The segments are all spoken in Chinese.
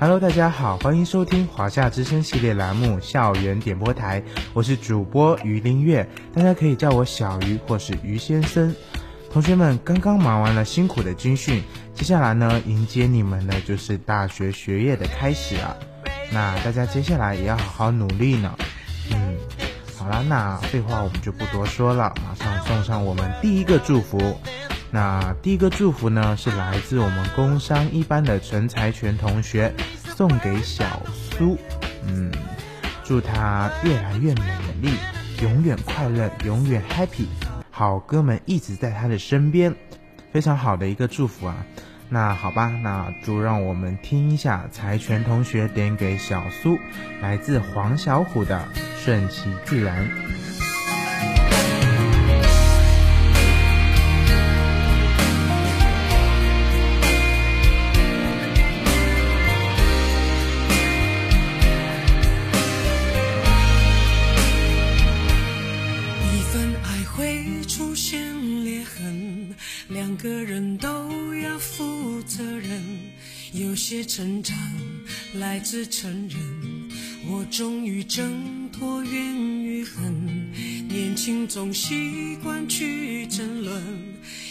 Hello，大家好，欢迎收听华夏之声系列栏目《校园点播台》，我是主播于林月，大家可以叫我小鱼或是于先生。同学们刚刚忙完了辛苦的军训，接下来呢，迎接你们的就是大学学业的开始啊。那大家接下来也要好好努力呢。嗯，好了，那废话我们就不多说了，马上送上我们第一个祝福。那第一个祝福呢，是来自我们工商一班的陈才全同学，送给小苏。嗯，祝他越来越美丽，永远快乐，永远 happy。好哥们一直在他的身边，非常好的一个祝福啊。那好吧，那就让我们听一下才全同学点给小苏，来自黄小虎的《顺其自然》。成长来自承认，我终于挣脱怨与恨。年轻总习惯去争论，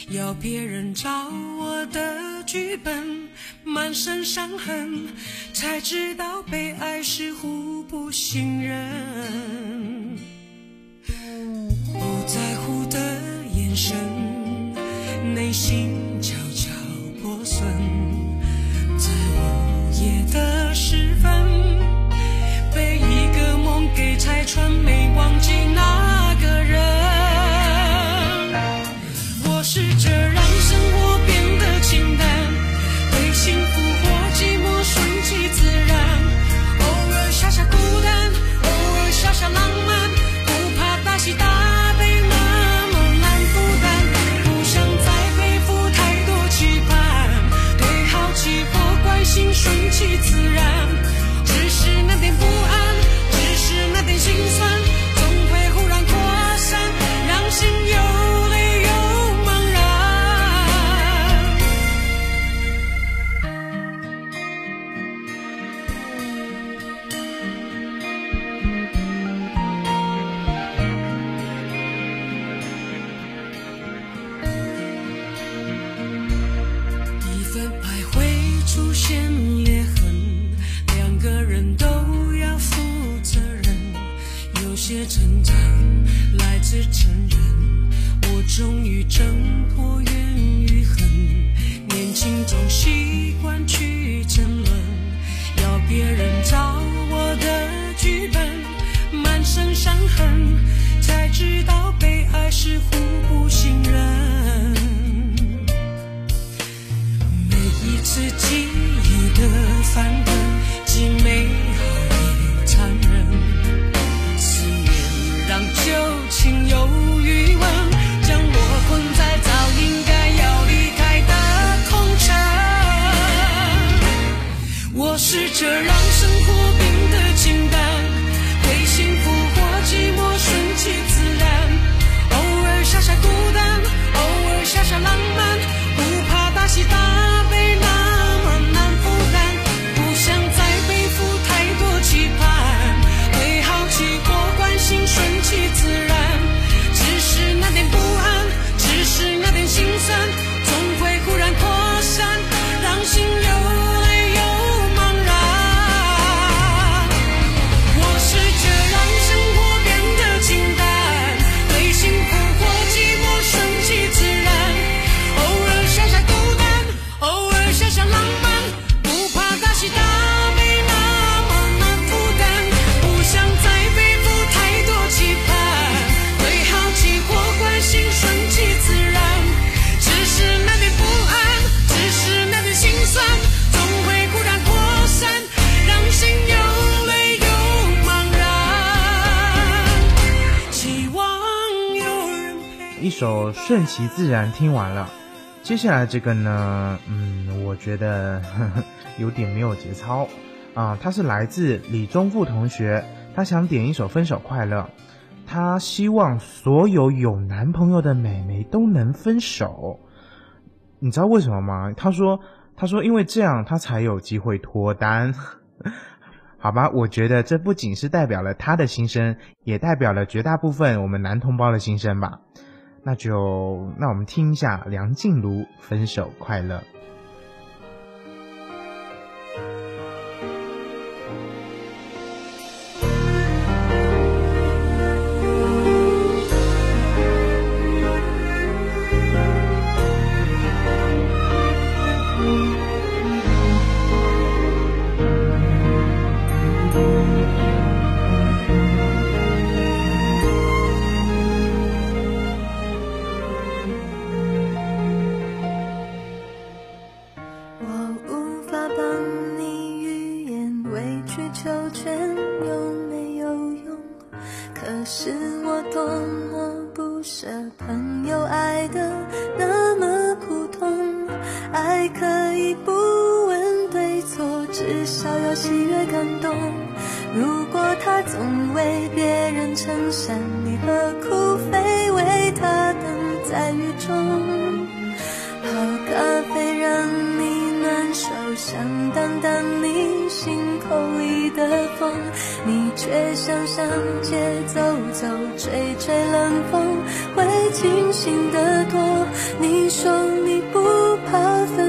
要别人照我的剧本，满身伤痕，才知道被爱是互不信任。不在乎的眼神，内心夜的时分，被一个梦给拆穿，没忘记那习惯去争论要别人首顺其自然，听完了接下来这个呢。嗯，我觉得有点没有节操啊。他是来自李忠富同学，他想点一首《分手快乐》，他希望所有有男朋友的美眉都能分手。你知道为什么吗？他说，他说因为这样他才有机会脱单。好吧，我觉得这不仅是代表了他的心声，也代表了绝大部分我们男同胞的心声吧。那就那我们听一下梁静茹分手快乐。可以不问对错至少要喜悦感动如果他总为别人撑伞你何苦非为他等在雨中。泡咖啡让你暖手想挡挡你心口里的风。你却想上街走走吹吹冷风会清醒得多。你说你不怕分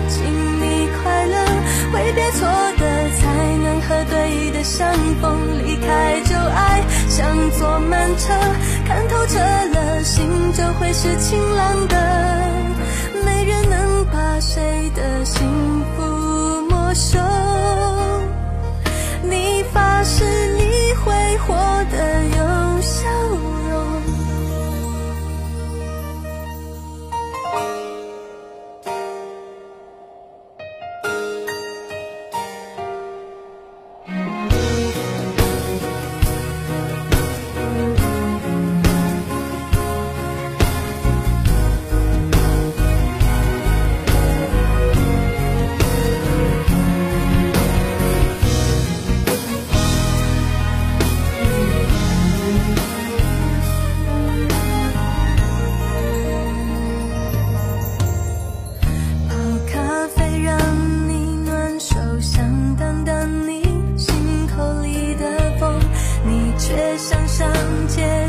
看透彻了，心就会是晴朗的。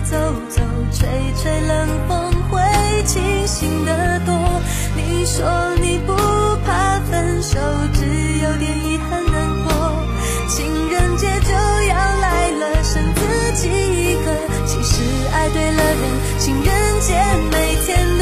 走走吹吹冷风会清醒得多。你说你不怕分手只有点遗憾难过。情人节就要来了剩自己一个。其实爱对了人情人节每天都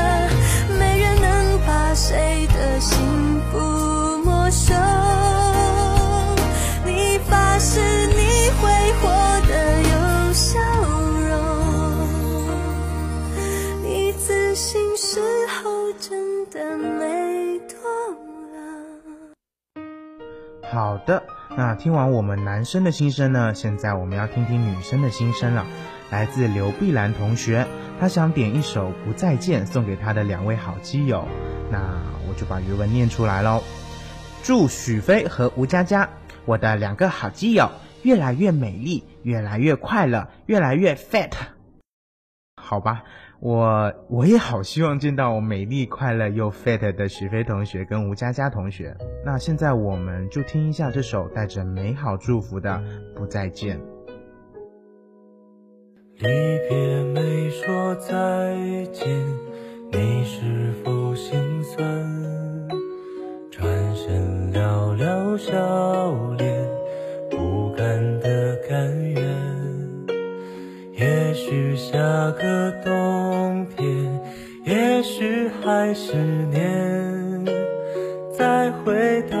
好的那听完我们男生的心声呢现在我们要听听女生的心声了。来自刘碧兰同学她想点一首不再见送给她的两位好基友。那我就把原文念出来喽祝许飞和吴佳佳我的两个好基友越来越美丽越来越快乐越来越 fat 好吧我我也好希望见到我美丽快乐又 fit 的许飞同学跟吴佳佳同学。那现在我们就听一下这首带着美好祝福的不再见。离别没说再见你是否心酸？转身寥寥笑脸不甘的甘愿。也许下个冬再十年，再回到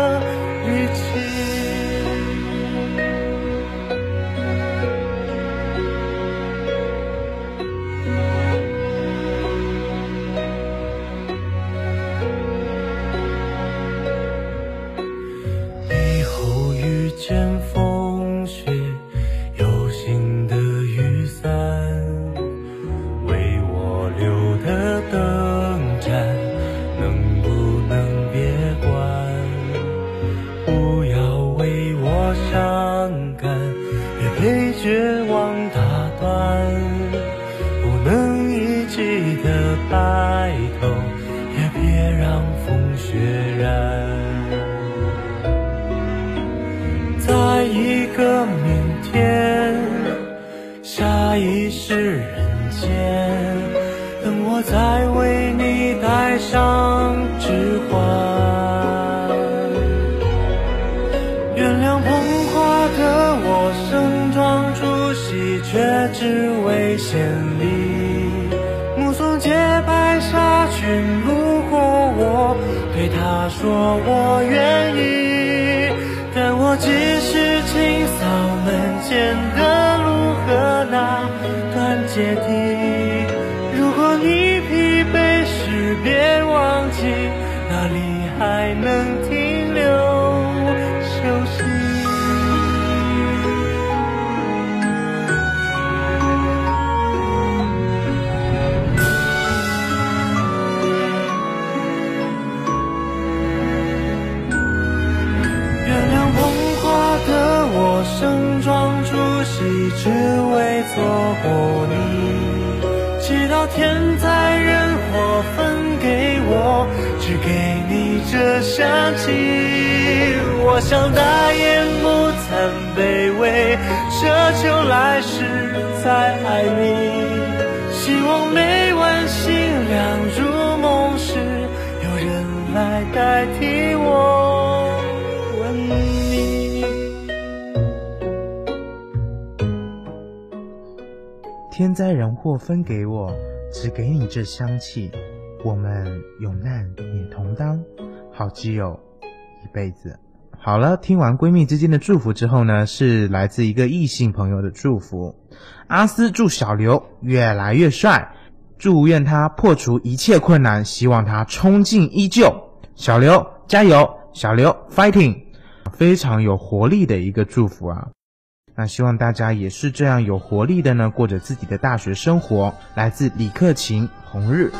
再为你戴上指环。原谅捧花的我，盛装出席，却只为献礼。目送洁白纱裙路过我，对他说我愿意。但我只是清扫门前的路和那段阶梯。天灾人祸分给我，只给你这香气。我想大言不惭卑微，奢求来世再爱你。希望每晚星亮入梦时，有人来代替我吻你。天灾人祸分给我，只给你这香气。我们有难也同当，好基友一辈子。好了，听完闺蜜之间的祝福之后呢，是来自一个异性朋友的祝福。阿斯祝小刘越来越帅，祝愿他破除一切困难，希望他冲劲依旧。小刘加油，小刘 fighting，非常有活力的一个祝福啊。那希望大家也是这样有活力的呢，过着自己的大学生活。来自李克勤，红日。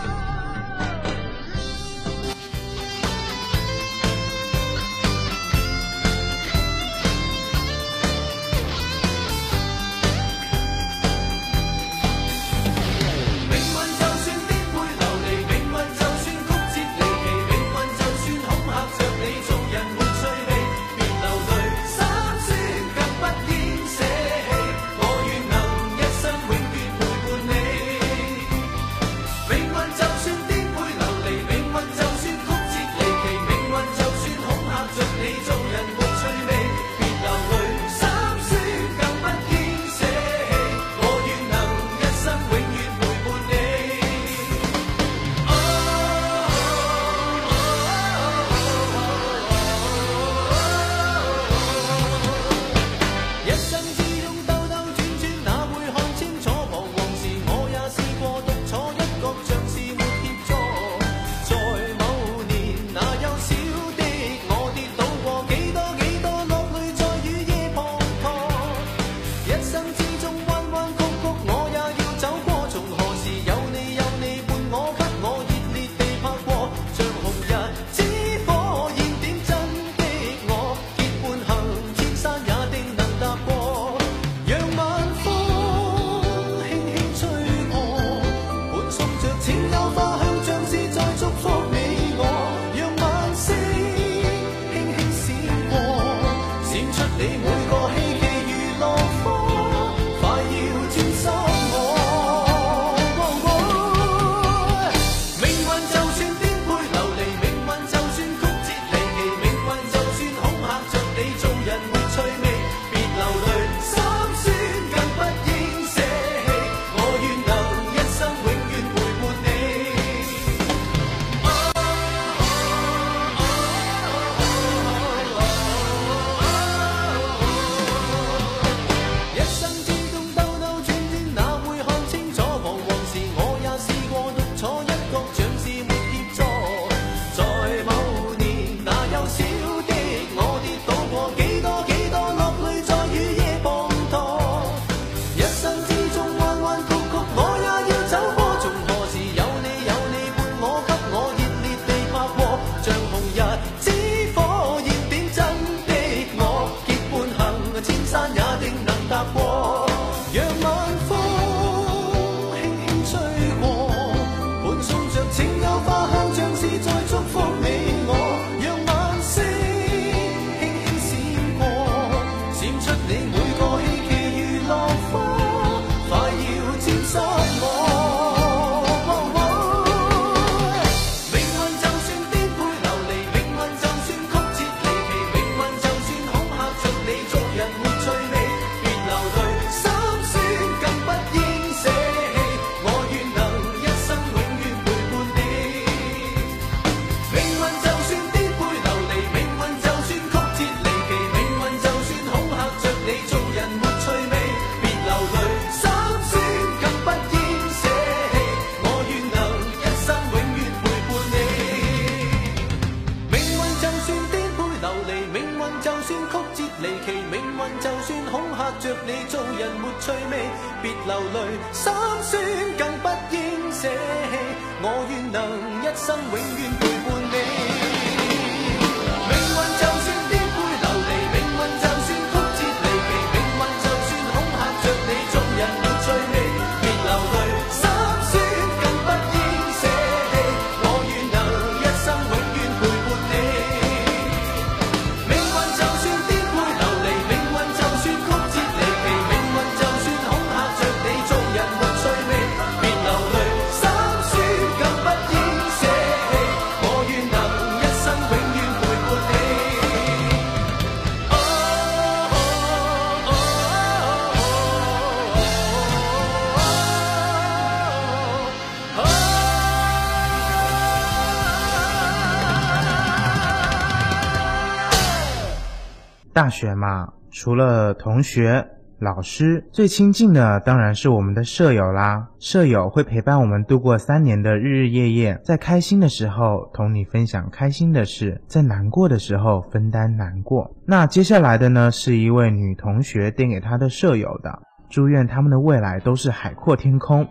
学嘛，除了同学、老师，最亲近的当然是我们的舍友啦。舍友会陪伴我们度过三年的日日夜夜，在开心的时候同你分享开心的事，在难过的时候分担难过。那接下来的呢，是一位女同学电给她的舍友的，祝愿他们的未来都是海阔天空。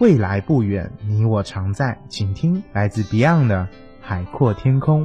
未来不远，你我常在。请听来自 Beyond 的《海阔天空》。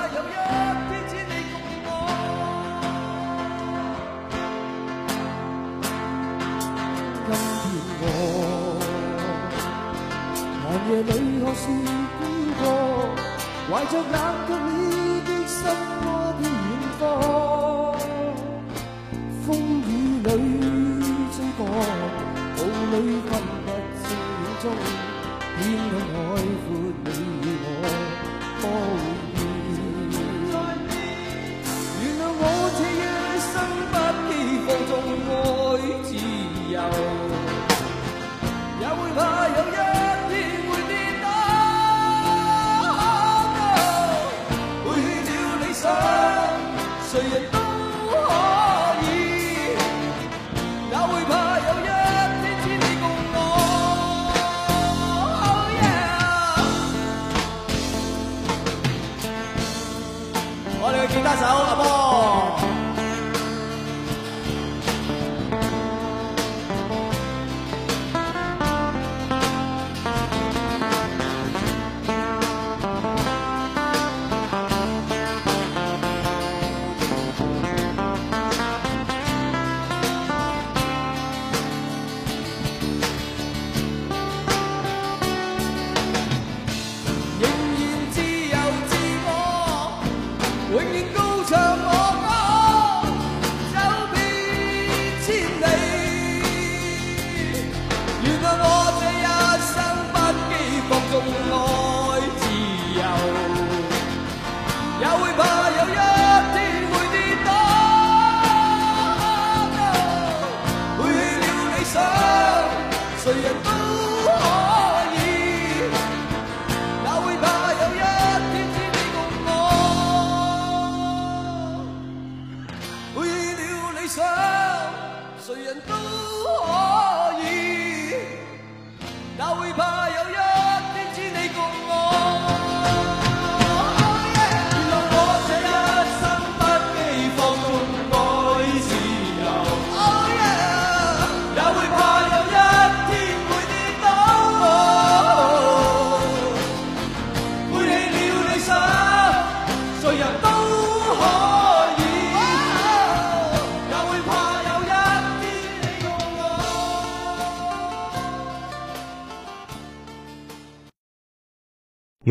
夜里何雪飘过怀着冷却了的心窝漂远方风雨里追过雾里分不清影踪天空海阔你与我可会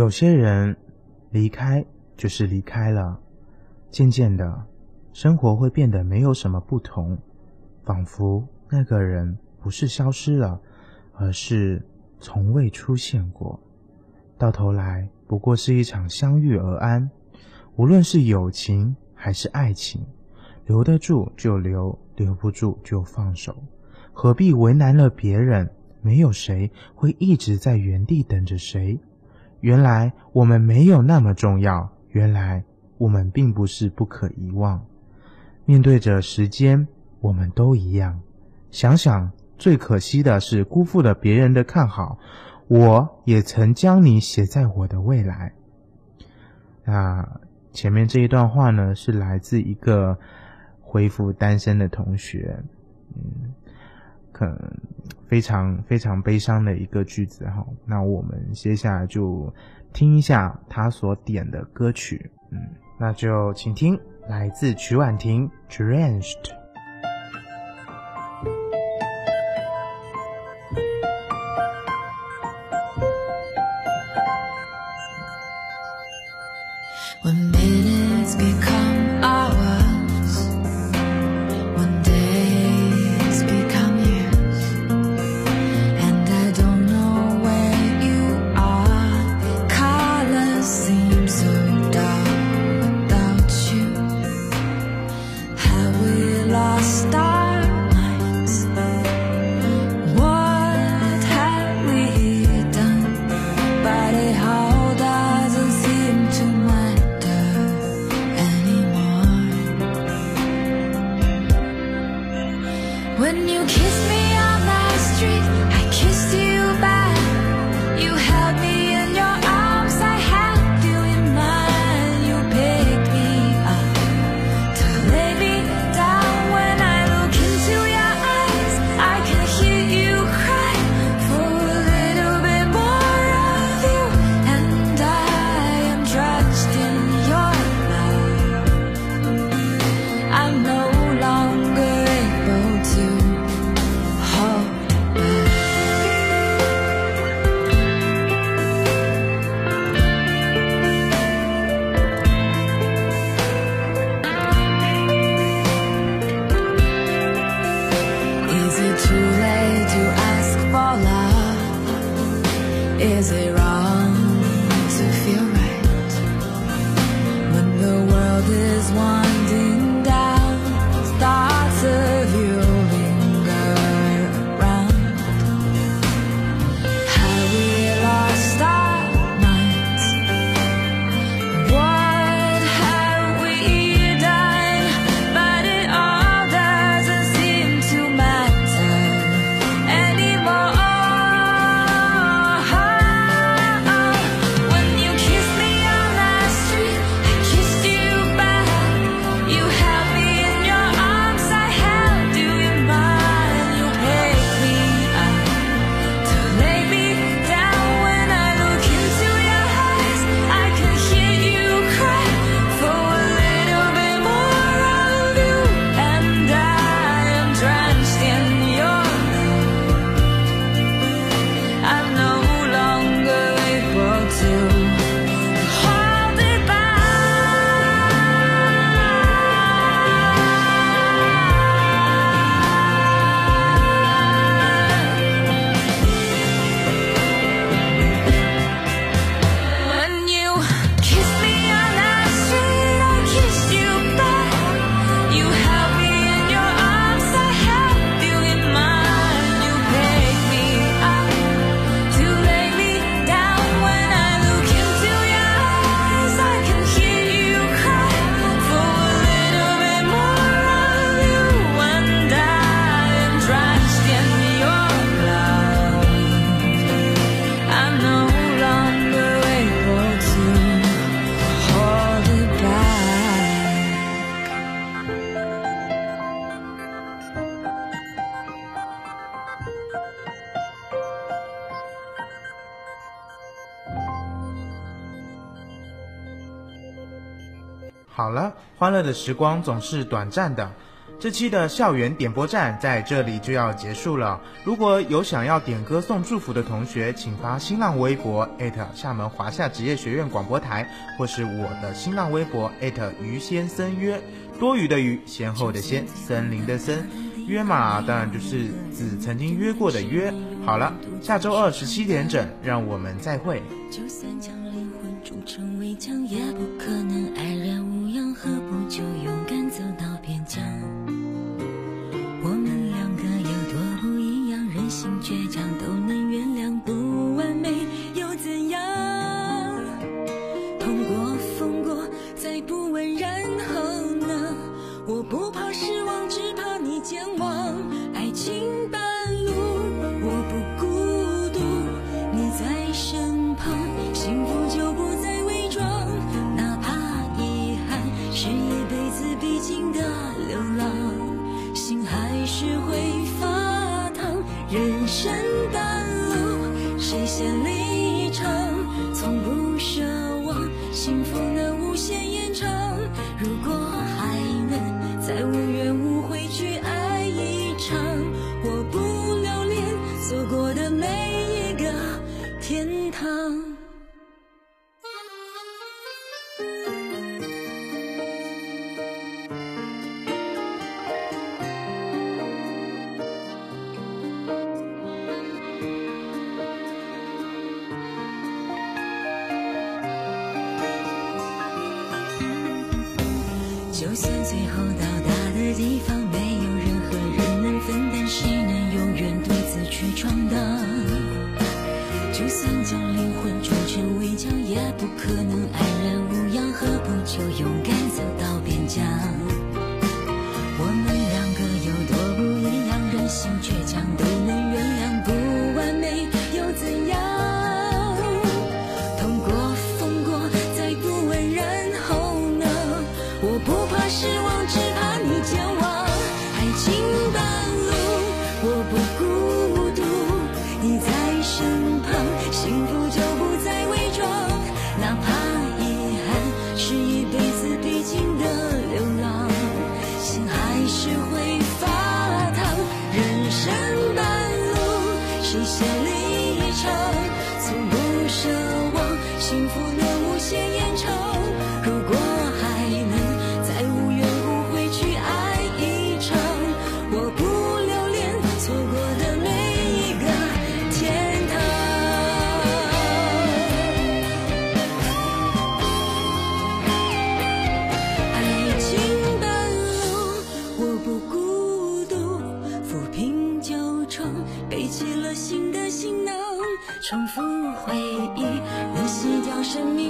有些人离开就是离开了，渐渐的，生活会变得没有什么不同，仿佛那个人不是消失了，而是从未出现过。到头来，不过是一场相遇而安。无论是友情还是爱情，留得住就留，留不住就放手。何必为难了别人？没有谁会一直在原地等着谁。原来我们没有那么重要，原来我们并不是不可遗忘。面对着时间，我们都一样。想想，最可惜的是辜负了别人的看好。我也曾将你写在我的未来。那前面这一段话呢，是来自一个恢复单身的同学，嗯，嗯非常非常悲伤的一个句子哈。那我们接下来就听一下他所点的歌曲，嗯，那就请听来自曲婉婷《Drenched》。欢乐的时光总是短暂的，这期的校园点播站在这里就要结束了。如果有想要点歌送祝福的同学，请发新浪微博厦门华夏职业学院广播台，或是我的新浪微博于先生约，多余的余，先后的先，森林的森，约嘛当然就是指曾经约过的约。好了，下周二十七点整，让我们再会。就算将灵魂铸成围墙，也不可能安然心倔强都能原谅，不完美又怎样？痛过疯过，再不问然后呢？我不怕失望，只怕你健忘。爱情半路，我不孤独，你在身旁，幸福就不再伪装。哪怕遗憾是一辈子必经的流浪，心还是会放。人生半路，谁先离场？从不奢望幸福能无限延长。重复回忆，能洗掉生命